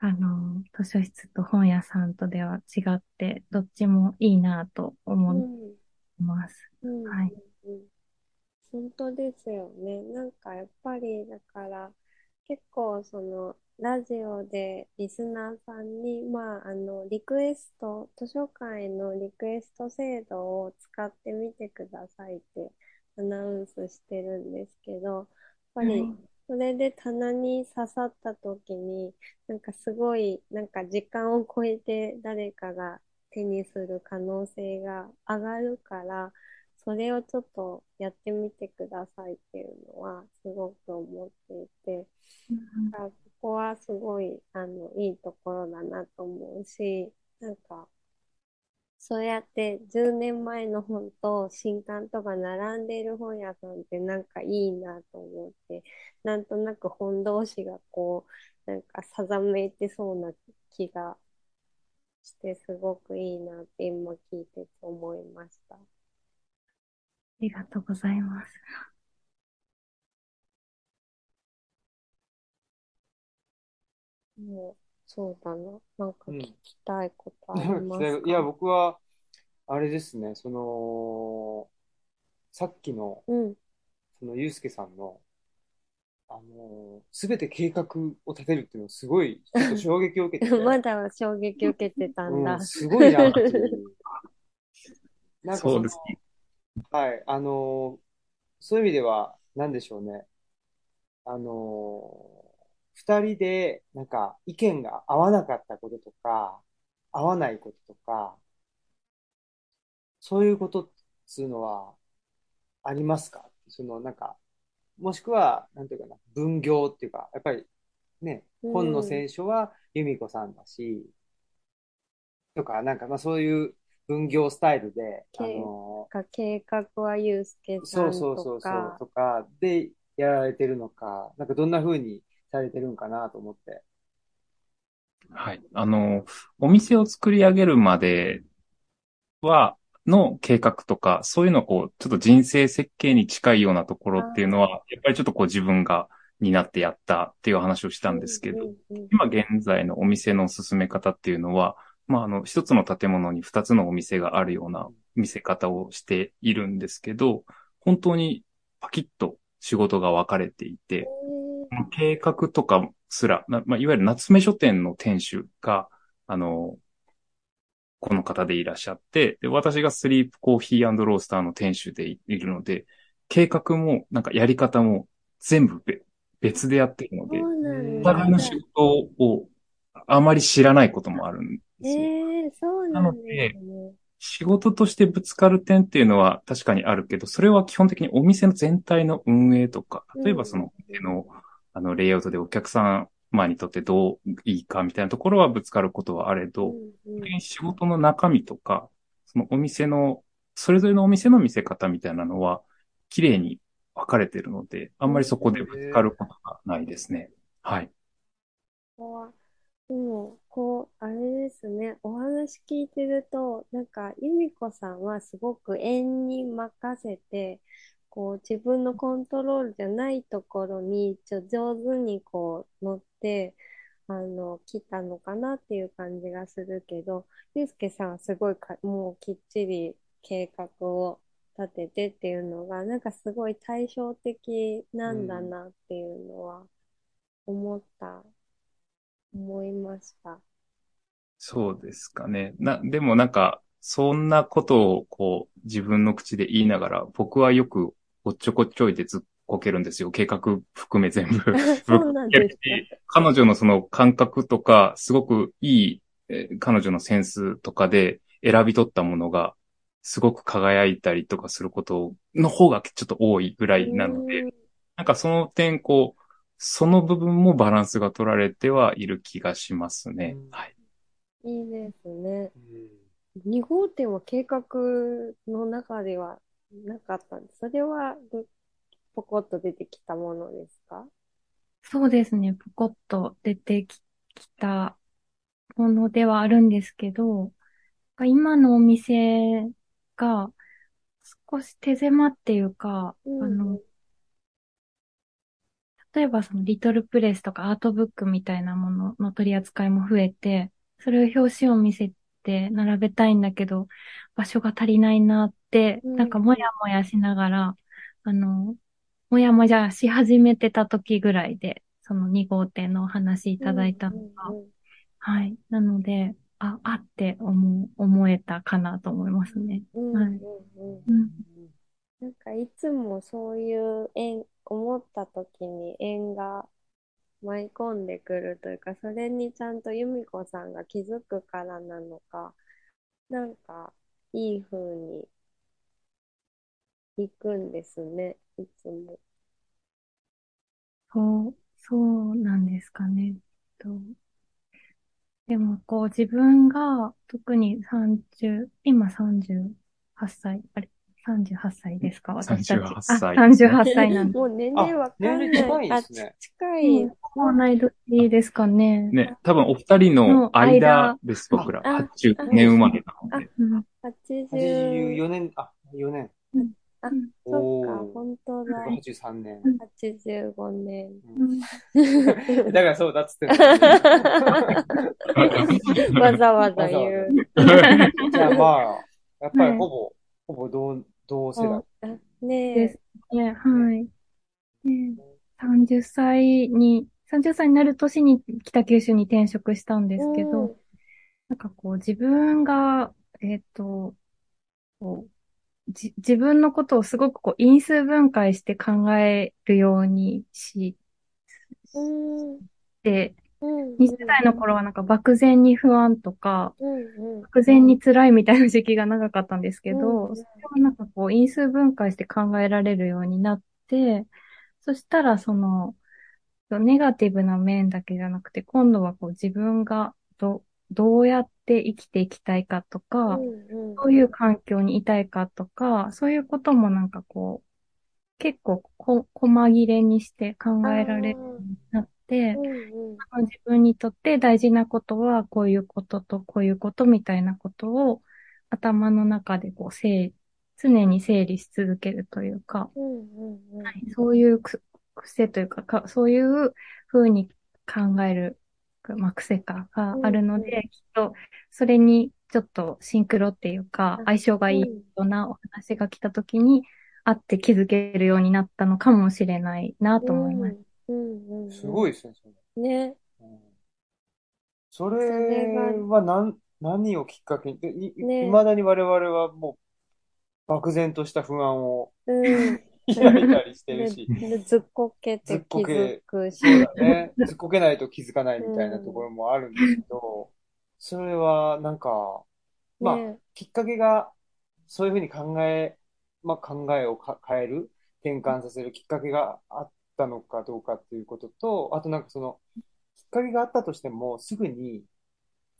Speaker 3: あの、図書室と本屋さんとでは違って、どっちもいいなと思います。うんうん、はい。
Speaker 2: 本当ですよね。なんかやっぱりだから結構そのラジオでリスナーさんにまああのリクエスト図書館へのリクエスト制度を使ってみてくださいってアナウンスしてるんですけどやっぱりそれで棚に刺さった時になんかすごいなんか時間を超えて誰かが手にする可能性が上がるからそれをちょっとやってみてくださいっていうのはすごく思っていて、うん、ここはすごいあのいいところだなと思うし、なんか、そうやって10年前の本と新刊とか並んでいる本屋さんってなんかいいなと思って、なんとなく本同士がこう、なんかさざめいてそうな気がしてすごくいいなって今聞いてて思いました。
Speaker 3: りがとうございます。
Speaker 2: もう、そうだな。なんか聞きたいことかありますか？
Speaker 1: いや、僕は、あれですね、その、さっきの、
Speaker 2: うん。
Speaker 1: その、ゆうすけさんの、あのすべて計画を立てるっていうのはすごい、ちょっと衝撃を受けてて。
Speaker 2: まだ衝撃受けてたんだ。
Speaker 1: うん、すごいなっていう。なんかそ
Speaker 4: うですね。
Speaker 1: はい、あのそういう意味では、なんでしょうね。あの二人で、なんか、意見が合わなかったこととか、合わないこととか、そういうことっていうのは、ありますか？その、なんか、もしくは、なんていうかな、分業っていうか、やっぱり、ね、
Speaker 2: うん。
Speaker 1: 本の選書は由美子さんだし、とか、なんか、まあそういう分業スタイルで、あ
Speaker 2: け
Speaker 1: の
Speaker 2: か計画はゆうすけさ
Speaker 1: そうんそう
Speaker 2: と
Speaker 1: そうそう、
Speaker 2: か、
Speaker 1: とかでやられてるのか、なんかどんな風にされてるんかなと思って。
Speaker 4: はい。あの、お店を作り上げるまでは、の計画とか、そういうのをこう、ちょっと人生設計に近いようなところっていうのは、やっぱりちょっとこう自分が担ってやったっていう話をしたんですけど、今現在のお店の進め方っていうのは、まあ、あの、一つの建物に二つのお店があるような見せ方をしているんですけど、本当にパキッと仕事が分かれていて、計画とかすら、なまあ、いわゆる夏目書店の店主が、あの、この方でいらっしゃって、で、私がスリープコーヒーロースターの店主でいいるので、計画も、なんかやり方も全部べ別でやってるのでお
Speaker 2: だ。
Speaker 4: 互いの仕事をあまり知らないこともあるんですよ。
Speaker 2: ええそうなんですね。
Speaker 4: 仕事としてぶつかる点っていうのは確かにあるけど、それは基本的にお店の全体の運営とか、例えばそのお店の、あの、レイアウトでお客様にとってどういいかみたいなところはぶつかることはあれど、
Speaker 2: うんうん
Speaker 4: 仕事の中身とか、そのお店の、それぞれのお店の見せ方みたいなのは、綺麗に分かれてるので、あんまりそこでぶつかることがないですね。はい。
Speaker 2: こう、あれですね、お話聞いてると、なんか、由美子さんはすごく縁に任せて、こう、自分のコントロールじゃないところに、ちょ、上手にこう、乗って、あの、来たのかなっていう感じがするけど、ゆうすけさんはすごいか、もうきっちり計画を立ててっていうのが、なんかすごい対照的なんだなっていうのは思った、思いました。
Speaker 4: そうですかね。な、でもなんか、そんなことをこう、自分の口で言いながら、僕はよく、おっちょこちょいでずっこけるんですよ。計画含め全部。
Speaker 2: そうなんですか。
Speaker 4: 彼女のその感覚とか、すごくいい、えー彼女のセンスとかで選び取ったものが、すごく輝いたりとかすることの方がちょっと多いぐらいなので、
Speaker 2: うん
Speaker 4: なんかその点、こう、その部分もバランスが取られてはいる気がしますね。
Speaker 1: うん
Speaker 4: はい。
Speaker 2: いいですね。
Speaker 1: うん
Speaker 2: 2号店は計画の中ではなかったんです。それはどポコッと出てきたものですか？
Speaker 3: そうですね。ポコッと出てききたものではあるんですけど、今のお店が少し手狭っていうか、
Speaker 2: うん
Speaker 3: あの、例えばそのリトルプレスとかアートブックみたいなものの取り扱いも増えて、それを表紙を見せて並べたいんだけど、場所が足りないなって、
Speaker 2: うん
Speaker 3: なんかもやもやしながら、あの、もやもやし始めてた時ぐらいで、その2号店のお話いただいたのが、
Speaker 2: うんうん
Speaker 3: はい。なので、あ、あって思う、思えたかなと思いますね。はい
Speaker 2: うんうんうん
Speaker 3: うん。
Speaker 2: なんかいつもそういう縁、思った時に縁が舞い込んでくるというか、それにちゃんと由美子さんが気づくからなのか、なんかいい風に行くんですね、いつも。
Speaker 3: そう、そうなんですかね。でも、こう、自分が、特に30、今38歳、あれ、38歳ですか？私たち。
Speaker 4: 38歳
Speaker 3: あ、38歳なんで。
Speaker 2: もう年齢わかんない。
Speaker 1: あ年齢近いですね
Speaker 2: あ、近い。
Speaker 3: 同い年ですかね。
Speaker 4: ね、多分お二人の間です、
Speaker 3: の
Speaker 4: 僕ら。
Speaker 2: あ
Speaker 4: 80年生まれなので。
Speaker 3: うん。
Speaker 2: 80、
Speaker 1: 84年、あ、4年。
Speaker 2: あ、
Speaker 1: お
Speaker 2: そっか、
Speaker 1: ー
Speaker 2: 本当だ。
Speaker 1: 83年。
Speaker 2: 85年。
Speaker 3: うん
Speaker 1: だからそうだっつって
Speaker 2: わざわざ言う。
Speaker 1: じゃあまあ、やっぱりほぼ、ほぼ同、同世代。
Speaker 2: ね
Speaker 3: ですね。はい。ね、30歳に、30歳になる年に北九州に転職したんですけど、なんかこう自分が、えっ、ー、と、こうじ自分のことをすごくこう因数分解して考えるようにし、で、20代の頃はなんか漠然に不安とか、漠然に辛いみたいな時期が長かったんですけど、それはなんかこう因数分解して考えられるようになって、そしたらその、ネガティブな面だけじゃなくて、今度はこう自分がどどうやって生きていきたいかとか、どういう環境にいたいかとか、そういうこともなんかこう、結構こ、細切れにして考えられるようになって、自分にとって大事なことはこういうこととこういうことみたいなことを頭の中でこう整常に整理し続けるというか、はい、そういう癖というかか、そういうふうに考える、まあ、癖かがあるので、うんうん、きっとそれにちょっとシンクロっていうか、相性がいいようなお話が来た時に、あって気づけるようになったのかもしれないなと思います。
Speaker 1: うんうん、すごいですね、そ
Speaker 2: れ。ね。
Speaker 1: うん、それは何、何をきっかけに、い、ね、未だに我々はもう漠然とした不安を、うん 開いたりしてるし。
Speaker 2: ずっこけて気づくし。
Speaker 1: そうだね。ずっこけないと気づかないみたいなところもあるんですけど、それはなんか、まあ、ね、きっかけがそういうふうに考え、まあ考えを変える、転換させるきっかけがあったのかどうかっていうことと、あとなんかその、きっかけがあったとしても、すぐに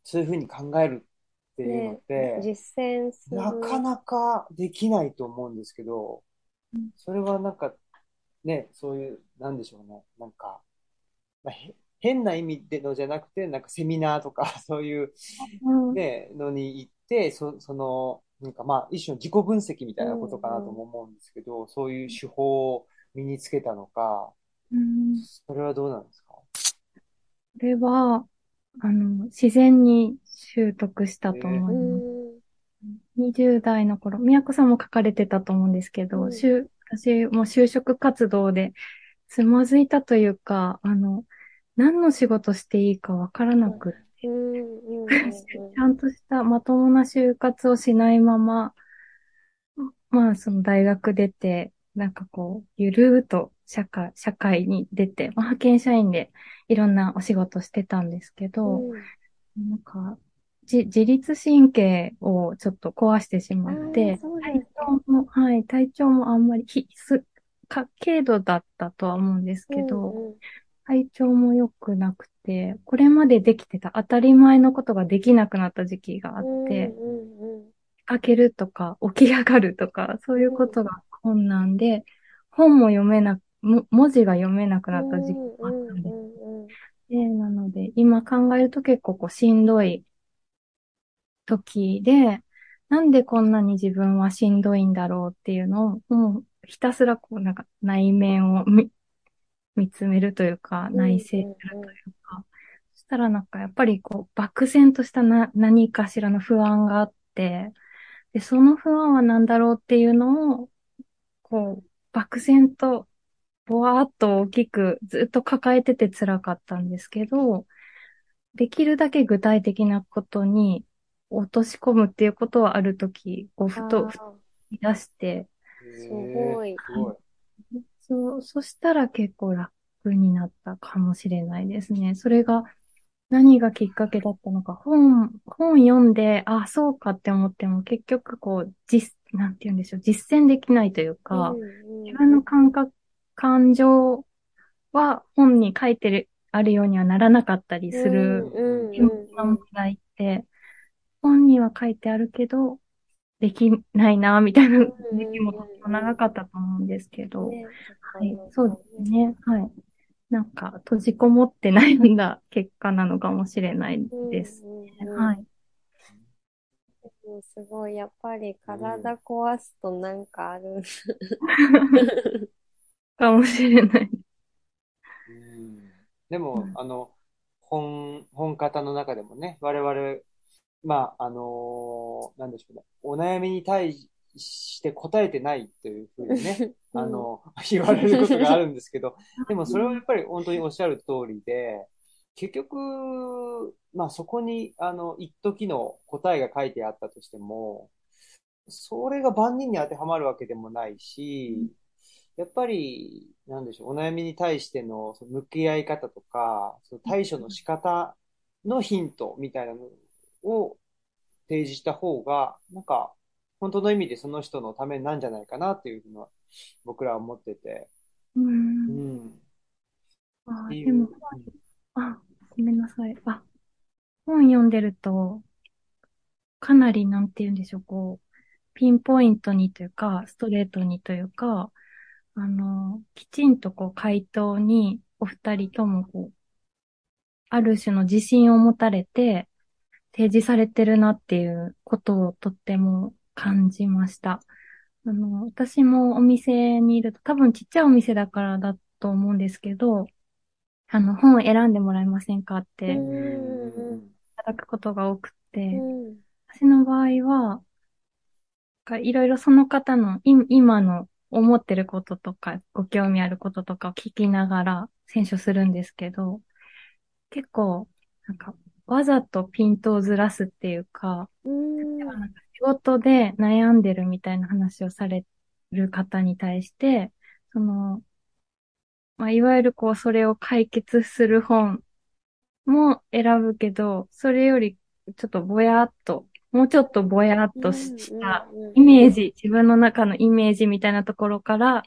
Speaker 1: そういうふうに考えるっていうのって、ね、
Speaker 2: 実践する。
Speaker 1: なかなかできないと思うんですけど、それはなんか、ね、そういう、なんでしょうね。なんか、まあ、変な意味でのじゃなくて、なんかセミナーとか、そういうね、のに行って、そその、なんかまあ、一種の自己分析みたいなことかなとも思うんですけど、そういう手法を身につけたのか、それはどうなんですか？こ
Speaker 3: れは、あの、自然に習得したと思います。20代の頃、宮子さんも書かれてたと思うんですけど、うん、私も就職活動でつまずいたというか、あの、何の仕事していいかわからなくって、ちゃんとしたまともな就活をしないまま、まあその大学出て、なんかこう、ゆるーと社会、社会に出て、まあ、派遣社員でいろんなお仕事してたんですけど、うん、なんか、じ自律神経をちょっと壊してしまって、体調も、はい、体調もあんまり、ひ、す、か、軽度だったとは思うんですけど、うんうん、体調も良くなくて、これまでできてた当たり前のことができなくなった時期があって、出かけるとか、起き上がるとか、そういうことが困難で、本も読めな、文字が読めなくなった時期があったんです。で、なので、今考えると結構こうしんどい時で、なんでこんなに自分はしんどいんだろうっていうのを、もうひたすらこうなんか内面を見見つめるというか、内省するというか、そしたらなんかやっぱりこう漠然としたな何かしらの不安があって、で、その不安は何だろうっていうのを、こう、漠然と、ぼわーっと大きくずっと抱えてて辛かったんですけど、できるだけ具体的なことに落とし込むっていうことはあるとき、こう、ふと、ふと出して、
Speaker 2: すごい。
Speaker 3: そう、そしたら結構楽になったかもしれないですね。それが何がきっかけだったのか、本、本読んで、あ、そうかって思っても結局こう、実、なんて言うんでしょう、実践できないというか、うんうん、自分の感覚、感情は本に書いてる、あるようにはならなかったりする、問題って、本には書いてあるけど、できないな、みたいな時期もとても長かったと思うんですけど、はい、そうですね。はい。なんか、閉じこもって悩んだ結果なのかもしれないです、はい。
Speaker 2: すごい、やっぱり体壊すとなんかある。
Speaker 3: かもしれない。
Speaker 1: でも、あの、本、本方の中でもね、我々まあ、あのーなんでしょうね。お悩みに対して答えてないというふうにね、
Speaker 2: うん
Speaker 1: あの、言われることがあるんですけど、でもそれはやっぱり本当におっしゃる通りで、結局、まあそこに、あの、一時の答えが書いてあったとしても、それが万人に当てはまるわけでもないし、やっぱり、なんでしょう、お悩みに対してのその向き合い方とか、その対処の仕方のヒントみたいなのを提示した方が、なんか、本当の意味でその人のためなんじゃないかなっていうふうには僕らは思ってて。
Speaker 3: う。
Speaker 1: うんん。
Speaker 3: あでも、あ、ごめんなさい。あ、本読んでると、かなりなんて言うんでしょう、こう、ピンポイントにというか、ストレートにというか、あの、きちんとこう回答にお二人ともこう、ある種の自信を持たれて提示されてるなっていうことをとっても感じました。あの、私もお店にいると、多分ちっちゃいお店だからだと思うんですけど、あの、本を選んでもらえませんかってい
Speaker 2: うん
Speaker 3: ただくことが多くて、
Speaker 2: うん。
Speaker 3: 私の場合は、かいろいろその方のい今の思ってることとか、ご興味あることとかを聞きながら選書するんですけど、結構、なんか、わざとピントをずらすっていうか、か仕事で悩んでるみたいな話をされる方に対して、その、まあ、いわゆるこう、それを解決する本も選ぶけど、それよりちょっとぼやっと、もうちょっとぼやっとししたイメージ、自分の中のイメージみたいなところから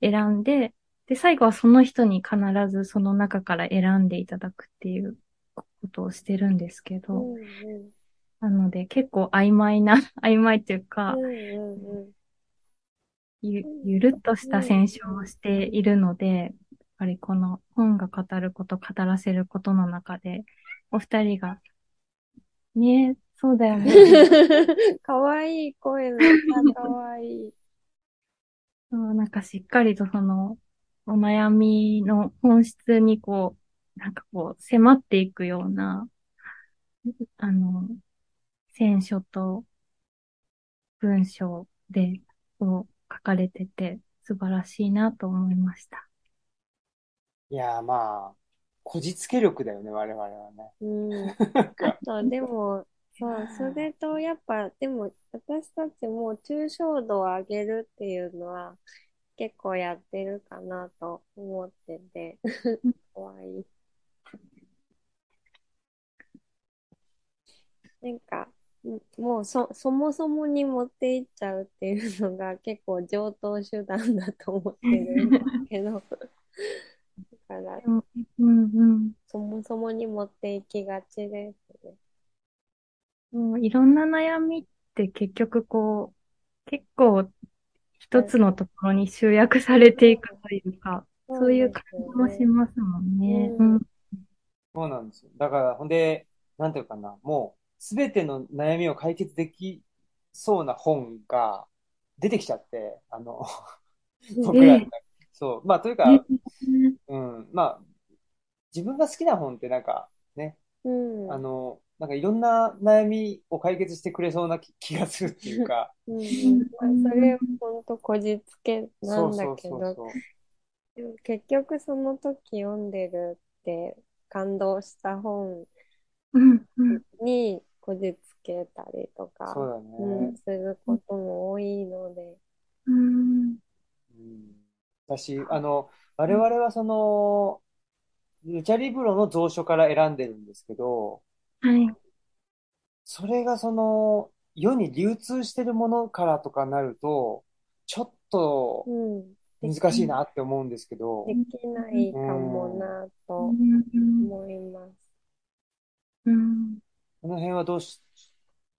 Speaker 3: 選んで、で、最後はその人に必ずその中から選んでいただくっていうことをしてるんですけど、
Speaker 2: うんうん。
Speaker 3: なので結構曖昧な、曖昧というか、
Speaker 2: うんうん
Speaker 3: ゆ、ゆるっとした選書をしているので、ぱりこの本が語ること、語らせることの中で、お二人が、ねえ、そうだよね。
Speaker 2: うん。かわいい声めっちゃかわいい。
Speaker 3: そうなんかしっかりとその、お悩みの本質にこう、なんかこう、迫っていくような、あの、選書と文章で、こう、書かれてて、素晴らしいなと思いました。
Speaker 1: いやーまあ、こじつけ力だよね、我々はね。
Speaker 2: うん。あと、でも、そう、それと、やっぱ、でも、私たちも抽象度を上げるっていうのは、結構やってるかなと思ってて、かわいい。なんか、んもうそ、そもそもに持っていっちゃうっていうのが結構上等手段だと思ってるんだけど、だ から、
Speaker 3: うんうん
Speaker 2: そもそもに持っていきがちですね。
Speaker 3: うん。いろんな悩みって結局こう、結構一つのところに集約されていくというか、そういう感じもしますもんね。
Speaker 1: そうなんですよ。だから、ほんで、なんていうかな、もう、すべての悩みを解決できそうな本が出てきちゃって、あの、僕らの中にそう。まあ、というか、
Speaker 3: ね
Speaker 1: うん、まあ、自分が好きな本ってなんか、ね、
Speaker 2: うん。
Speaker 1: あの、なんかいろんな悩みを解決してくれそうな気 気がするっていうか、
Speaker 2: うん。うん。まあそれ、ほんとこじつけな
Speaker 1: ん
Speaker 2: だけど。でも結局その時読んでるって感動した本にこじつけたりとか、
Speaker 1: そうだ
Speaker 2: うん、
Speaker 1: ね。
Speaker 2: することも多いので、
Speaker 3: うん。
Speaker 1: うん。私、あの、我々はその、ルチャリブロの蔵書から選んでるんですけど、
Speaker 3: はい。
Speaker 1: それがその、世に流通してるものからとかなると、ちょっと
Speaker 2: うん、
Speaker 1: 難しいなって思うんですけど、
Speaker 2: できないかもなと
Speaker 3: うん
Speaker 2: 思います。
Speaker 3: うん
Speaker 1: この辺はどうし、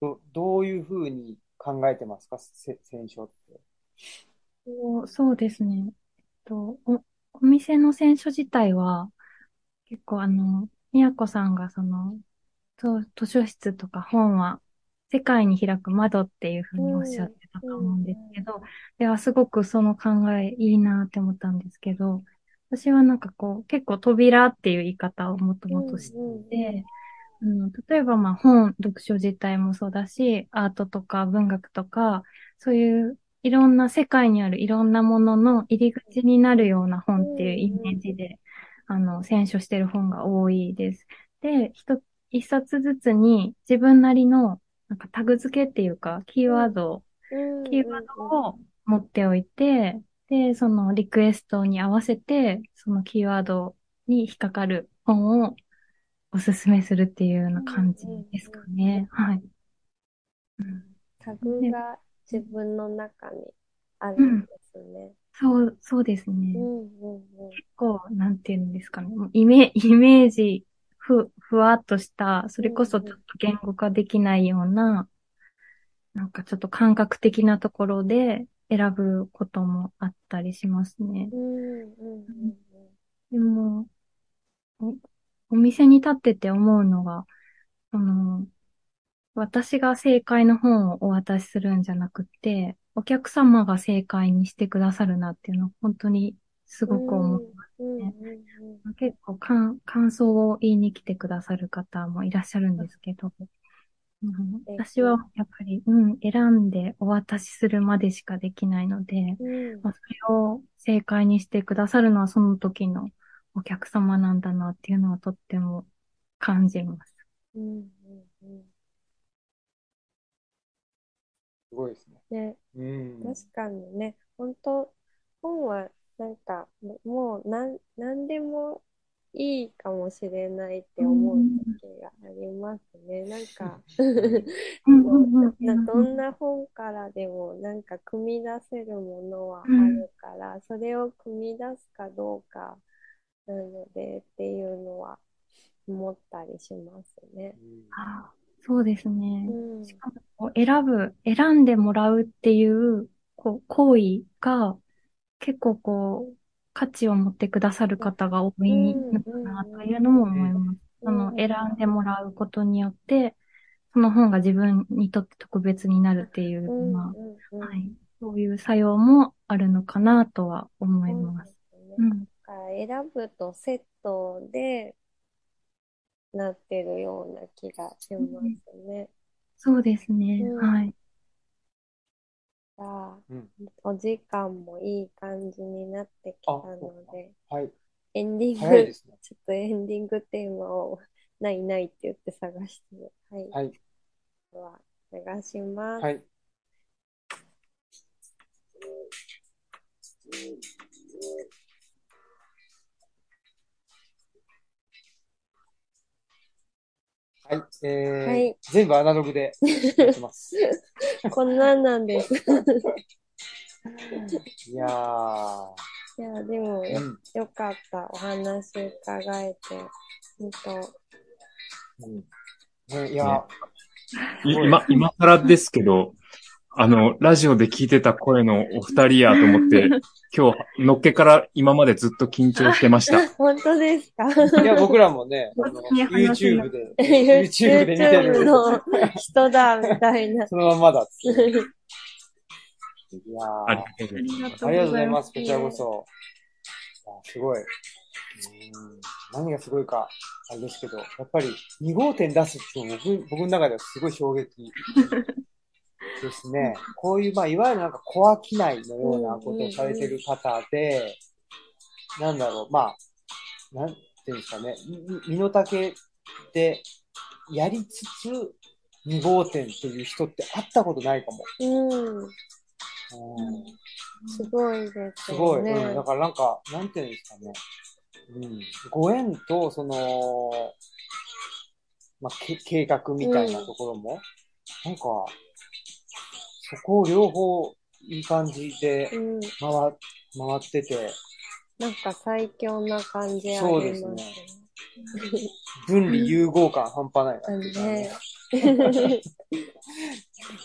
Speaker 1: ど、どういうふうに考えてますか？せ選書って。
Speaker 3: そうそうですね。えっと、お、お店の選書自体は、結構あの、みやこさんがその、と図書室とか本は世界に開く窓っていうふうにおっしゃってたと思うんですけど、ではすごくその考えいいなって思ったんですけど、私はなんかこう、結構扉っていう言い方をもともとしていて、うん、例えば、まあ本、読書自体もそうだし、アートとか文学とか、そういういろんな世界にあるいろんなものの入り口になるような本っていうイメージで、あの、選書してる本が多いです。で、一、一冊ずつに自分なりの、なんかタグ付けっていうか、キーワード、キーワードを持っておいて、で、そのリクエストに合わせて、そのキーワードに引っかかる本をおすすめするっていうような感じですかね。はい。
Speaker 2: うん、タグが自分の中にあるんですね。
Speaker 3: そう、そうですね。うんうんうん、結構、なんていうんですかね。イメイメージ、ふ、ふわっとした、それこそちょっと言語化できないような、なんかちょっと感覚的なところで選ぶこともあったりしますね。うんうんうん、でもお、お店に立ってて思うのが、あの、私が正解の本をお渡しするんじゃなくて、お客様が正解にしてくださるなっていうのは本当にすごく思いますね。結構感感想を言いに来てくださる方もいらっしゃるんですけど、うん、私はやっぱり、うん、選んでお渡しするまでしかできないので、うん、まあ、それを正解にしてくださるのはその時のお客様なんだなっていうのはとっても感じます。うんうんうん
Speaker 1: すごいですね。
Speaker 2: ね。うん、確かにね、本当本はなんか、もうなん、なんでもいいかもしれないって思う時がありますね。なんか どんな本からでもなんか組み出せるものはあるから、それを組み出すかどうかなのでっていうのは思ったりしますね。
Speaker 3: そうですね。うん、しかも選ぶ、選んでもらうっていうこう行為が結構こう価値を持ってくださる方が多いのかなというのも思います。その選んでもらうことによって、その本が自分にとって特別になるっていうのは、はい、そういう作用もあるのかなとは思います。
Speaker 2: うん、選ぶとセットでなってるような気がしますね。
Speaker 3: そうですね。うん、はい。
Speaker 2: じゃあ、うん、お時間もいい感じになってきたので、
Speaker 1: はい。
Speaker 2: エンディング、ね、ちょっとエンディングテーマをないないって言って探して、はい。はい。では、お願いします。はい。
Speaker 1: はい。えー、はい、全部アナログでやってます。
Speaker 2: こんなんなんです。い
Speaker 1: やー。
Speaker 2: いや、でもよ、うん、よかった。お話伺えて。本当。
Speaker 1: うん。ね、いや、ね、
Speaker 4: 今、今更ですけど、あの、ラジオで聞いてた声のお二人やと思って、今日、のっけから今までずっと緊張してました。
Speaker 2: 本当ですか？
Speaker 1: いや、僕らもね、YouTube で、YouTube で見てる。
Speaker 2: の人だ、みたいな。
Speaker 1: そのままだっいやありがとうございます。こちらこそ。すごい。何がすごいか、あれですけど、やっぱり2号店出すって僕、僕の中ではすごい衝撃。ですね。こういう、まあ、いわゆるなんか小商いのようなことをされてる方で、なんだろう、まあ、なんていうんですかね、身の丈でやりつつ、2号店っていう人って会ったことないかも。うん。うん、
Speaker 2: すごいですね。
Speaker 1: すごい。うん。だからなんか、なんていうんですかね。うん。ご縁と、その、まあ、計画みたいなところも、うん、なんか、そこを両方いい感じで回,、うん、回ってて。
Speaker 2: なんか最強な感じありますそうですね。
Speaker 1: 分離融合感半端ないな、ね。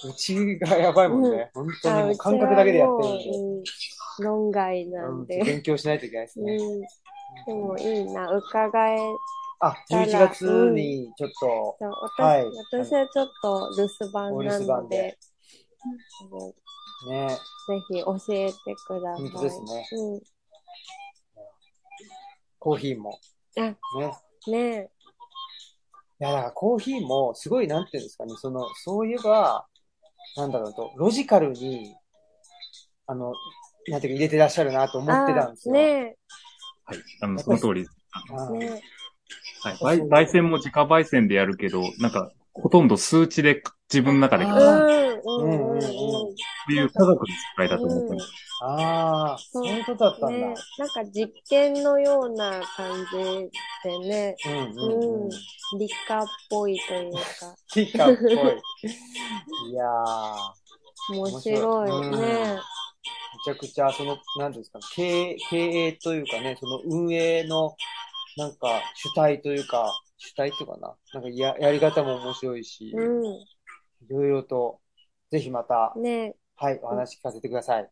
Speaker 1: うちがやばいもんね。本当にもう感覚だけでやってるんで。うん、
Speaker 2: 論外なんで、
Speaker 1: 勉強しないといけないですね。うん、
Speaker 2: でもいいな、伺え
Speaker 1: あ、11月にちょっと、
Speaker 2: うん、はい、私はちょっと留守番なので、ね。ぜひ教えてください。
Speaker 1: 本当ですね。うん。コーヒーも。
Speaker 2: あ、ね。ね
Speaker 1: や、だからコーヒーもすごい、なんていうんですかね、その、そういえば、なんだろうと、ロジカルに、あの、なんていうか入れてらっしゃるなと思ってたんですよ。
Speaker 2: ね
Speaker 4: はい。あの、その通りです。はい。焙焙煎も自家焙煎でやるけど、なんか、ほとんど数値で自分の中で、
Speaker 1: あ
Speaker 4: そ
Speaker 2: うん、うん、うん、うん。
Speaker 4: ういう科学の世界だと思ってます。
Speaker 1: ああ、そういうことだったんだ。
Speaker 2: ね、なんか実験のような感じでね、
Speaker 1: うん
Speaker 2: う
Speaker 1: うんうん
Speaker 2: ん。理科っぽいというか、
Speaker 1: ティカっぽい。いやー、面白い
Speaker 2: ね。
Speaker 1: めちゃくちゃ、その、なんていうんですか、経営、経営というかね、その運営の、なんか、主体というか、主体っていうかな、なんかや、やり方も面白いし、いろいろと、ぜひまた、
Speaker 2: うん。ね、
Speaker 1: はい、お話聞かせてください。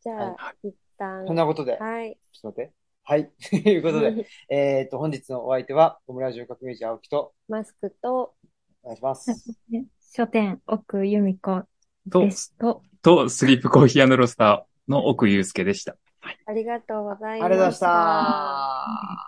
Speaker 2: じゃあ、一旦。
Speaker 1: そんなことで、
Speaker 2: はい。
Speaker 1: ちょっと待って。はい。と いうことで、えっと、本日のお相手は、オムラジオ革命児青木と、
Speaker 2: マスクと、
Speaker 1: お願いします。
Speaker 3: ね 書店、奥由美子
Speaker 4: と
Speaker 3: で、すと、
Speaker 4: と、スリープコーヒーロースターの奥祐介でした。
Speaker 2: ありがとうございました。
Speaker 1: ありがとうございました。